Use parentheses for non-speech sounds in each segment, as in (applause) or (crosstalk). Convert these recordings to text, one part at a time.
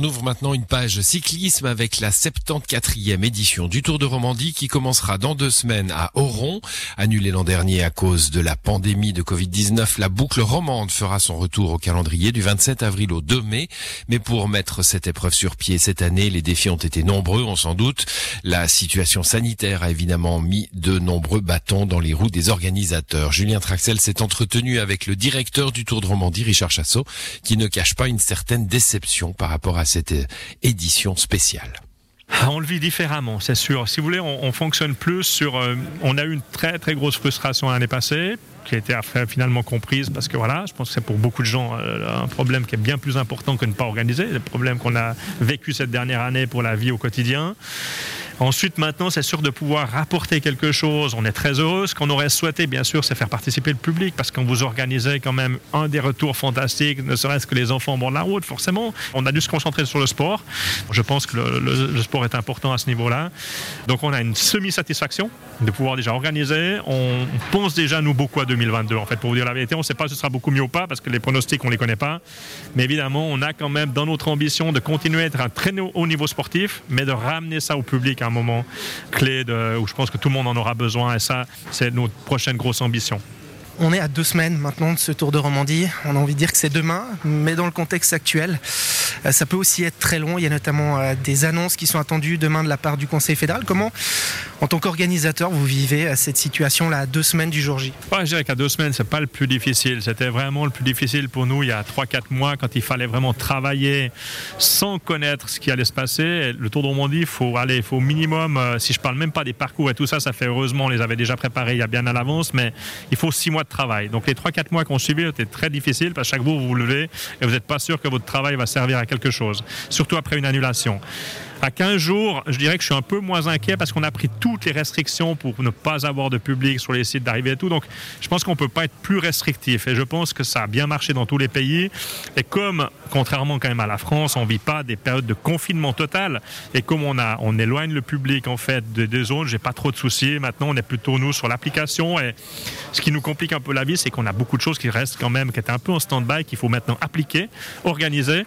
On ouvre maintenant une page cyclisme avec la 74e édition du Tour de Romandie qui commencera dans deux semaines à Oron. Annulée l'an dernier à cause de la pandémie de Covid-19, la boucle romande fera son retour au calendrier du 27 avril au 2 mai. Mais pour mettre cette épreuve sur pied cette année, les défis ont été nombreux, on s'en doute. La situation sanitaire a évidemment mis de nombreux bâtons dans les roues des organisateurs. Julien Traxel s'est entretenu avec le directeur du Tour de Romandie, Richard Chassot, qui ne cache pas une certaine déception par rapport à cette euh, édition spéciale. Ah, on le vit différemment, c'est sûr. Si vous voulez, on, fonctionne plus sur. Euh, on a eu une très très grosse frustration l'année passée, qui a été finalement comprise parce que voilà, je pense que c'est pour beaucoup de gens euh, un problème qui est bien plus important que ne pas organiser, le problème qu'on a vécu cette dernière année pour la vie au quotidien. Ensuite, maintenant, c'est sûr de pouvoir rapporter quelque chose. On est très heureux. Ce qu'on aurait souhaité, bien sûr, c'est faire participer le public parce qu'on vous organisait quand même un des retours fantastiques, ne serait-ce que les enfants bord de la route, forcément. On a dû se concentrer sur le sport. Je pense que le, sport est important à ce niveau-là. Donc, on a une semi-satisfaction de pouvoir déjà organiser. On pense déjà, nous, beaucoup à 2022. En fait, pour vous dire la vérité, on ne sait pas si ce sera beaucoup mieux ou pas parce que les pronostics, on ne les connaît pas. Mais évidemment, on a quand même dans notre ambition de continuer à être un très haut niveau sportif, mais de ramener ça au public moment clé de, où je pense que tout le monde en aura besoin et ça, c'est notre prochaine grosse ambition. On est à deux semaines maintenant de ce Tour de Romandie. On a envie de dire que c'est demain, mais dans le contexte actuel, euh, ça peut aussi être très long. Il y a notamment euh, des annonces qui sont attendues demain de la part du Conseil fédéral. Comment, en tant qu'organisateur, vous vivez euh, cette situation-là à deux semaines du jour J? Je dirais qu'à deux semaines, c'est pas le plus difficile. C'était vraiment le plus difficile pour nous il y a 3-4 mois quand il fallait vraiment travailler sans connaître ce qui allait se passer. Le Tour de Romandie, il faut aller, faut au minimum, si je parle même pas des parcours et tout ça, ça fait heureusement, on les avait déjà préparés il y a bien à l'avance, mais il faut six mois de Donc les 3-4 mois qu'on suivait étaient très difficiles parce que chaque jour vous vous levez et vous n'êtes pas sûr que votre travail va servir à quelque chose, surtout après une annulation. À 15 jours, je dirais que je suis un peu moins inquiet parce qu'on a pris toutes les restrictions pour ne pas avoir de public sur les sites d'arrivée et tout. Donc, je pense qu'on ne peut pas être plus restrictif. Et je pense que ça a bien marché dans tous les pays. Et comme, contrairement quand même à la France, on ne vit pas des périodes de confinement total. Et comme on, a, on éloigne le public en fait des, des zones, j'ai pas trop de soucis. Maintenant, on est plutôt nous sur l'application. Et ce qui nous complique un peu la vie, c'est qu'on a beaucoup de choses qui restent quand même, qui étaient un peu en stand-by, qu'il faut maintenant appliquer, organiser.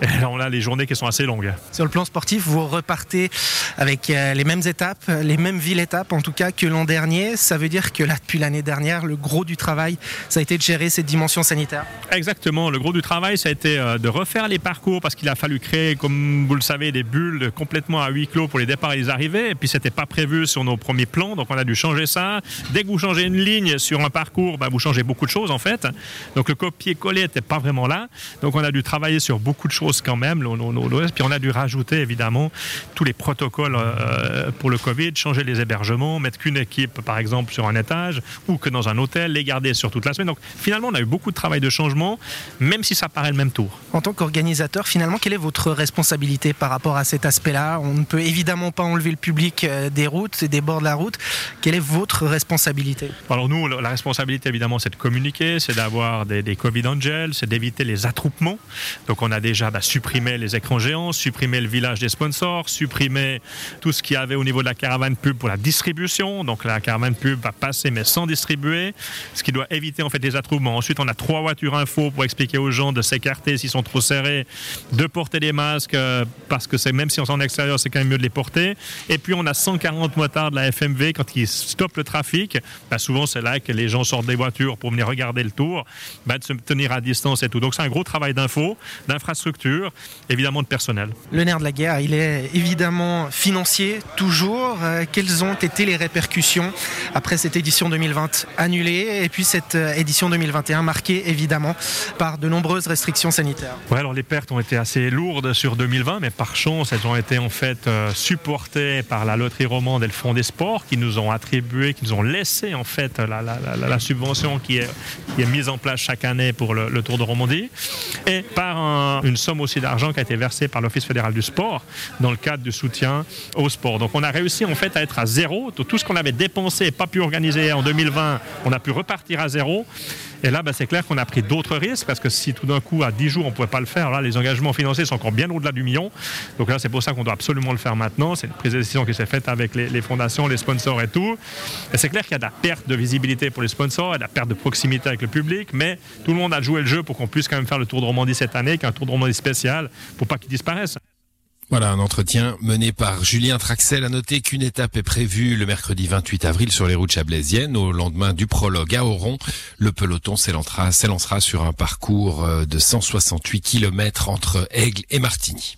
(laughs) On a les journées qui sont assez longues. Sur le plan sportif, vous repartez avec euh, les mêmes étapes, les mêmes villes-étapes en tout cas que l'an dernier. Ça veut dire que là, depuis l'année dernière, le gros du travail, ça a été de gérer cette dimension sanitaire Exactement. Le gros du travail, ça a été euh, de refaire les parcours parce qu'il a fallu créer, comme vous le savez, des bulles complètement à huis clos pour les départs et les arrivées. Et puis, c'était pas prévu sur nos premiers plans, donc on a dû changer ça. Dès que vous changez une ligne sur un parcours, bah, vous changez beaucoup de choses en fait. Donc, le copier-coller n'était pas vraiment là. Donc, on a dû travailler sur beaucoup de choses quand même, Puis on a dû rajouter évidemment tous les protocoles euh, pour le Covid, changer les hébergements, mettre qu'une équipe par exemple sur un étage ou que dans un hôtel, les garder sur toute la semaine. Donc finalement, on a eu beaucoup de travail de changement, même si ça paraît le même tour. En tant qu'organisateur, finalement, quelle est votre responsabilité par rapport à cet aspect-là? On ne peut évidemment pas enlever le public euh, des routes et des bords de la route. Quelle est votre responsabilité? Alors nous, la responsabilité évidemment, c'est de communiquer, c'est d'avoir des, des Covid Angels, c'est d'éviter les attroupements. Donc on a déjà bah, supprimer les écrans géants, supprimer le village des sponsors, supprimer tout ce qu'il y avait au niveau de la caravane pub pour la distribution. Donc la caravane pub va passer mais sans distribuer, ce qui doit éviter en fait des attroupements. Ensuite, on a trois voitures info pour expliquer aux gens de s'écarter s'ils sont trop serrés, de porter des masques euh, parce que c'est même si on est en extérieur, c'est quand même mieux de les porter. Et puis on a 140 motards de la FMV quand ils stoppent le trafic. Bah, souvent c'est là que les gens sortent des voitures pour venir regarder le tour, bah, de se tenir à distance et tout. Donc c'est un gros travail d'info, d'infrastructure évidemment de personnel. Le nerf de la guerre, il est évidemment financier, toujours. Euh, quelles ont été les répercussions après cette édition 2020 annulée et puis cette euh, édition 2021 marquée évidemment par de nombreuses restrictions sanitaires? Ouais, alors les pertes ont été assez lourdes sur 2020, mais par chance, elles ont été en fait euh, supportées par la loterie romande et le Fonds des sports qui nous ont attribué, qui nous ont laissé en fait la, subvention qui est, qui est, mise en place chaque année pour le, Tour de Romandie et par une somme aussi d'argent qui a été versé par l'Office fédéral du sport dans le cadre du soutien au sport. Donc on a réussi en fait à être à zéro. Tout ce qu'on avait dépensé et pas pu organiser en 2020, on a pu repartir à zéro. Et là, ben, c'est clair qu'on a pris d'autres risques parce que si tout d'un coup, à 10 jours, on ne pouvait pas le faire, là, les engagements financiers sont encore bien au-delà du million. Donc là, c'est pour ça qu'on doit absolument le faire maintenant. C'est une prise de décision qui s'est faite avec les, fondations, les sponsors et tout. Et c'est clair qu'il y a de la perte de visibilité pour les sponsors et de la perte de proximité avec le public, mais tout le monde a joué le jeu pour qu'on puisse quand même faire le Tour de Romandie cette année, qu'un Tour de Romandie spécial, pour pas qu'il disparaisse. Voilà un entretien mené par Julien Traxel. À noter qu'une étape est prévue le mercredi 28 avril sur les routes chablaisiennes. Au lendemain du prologue à Oron, le peloton s'élancera sur un parcours euh, de 168 km entre Aigle et Martigny.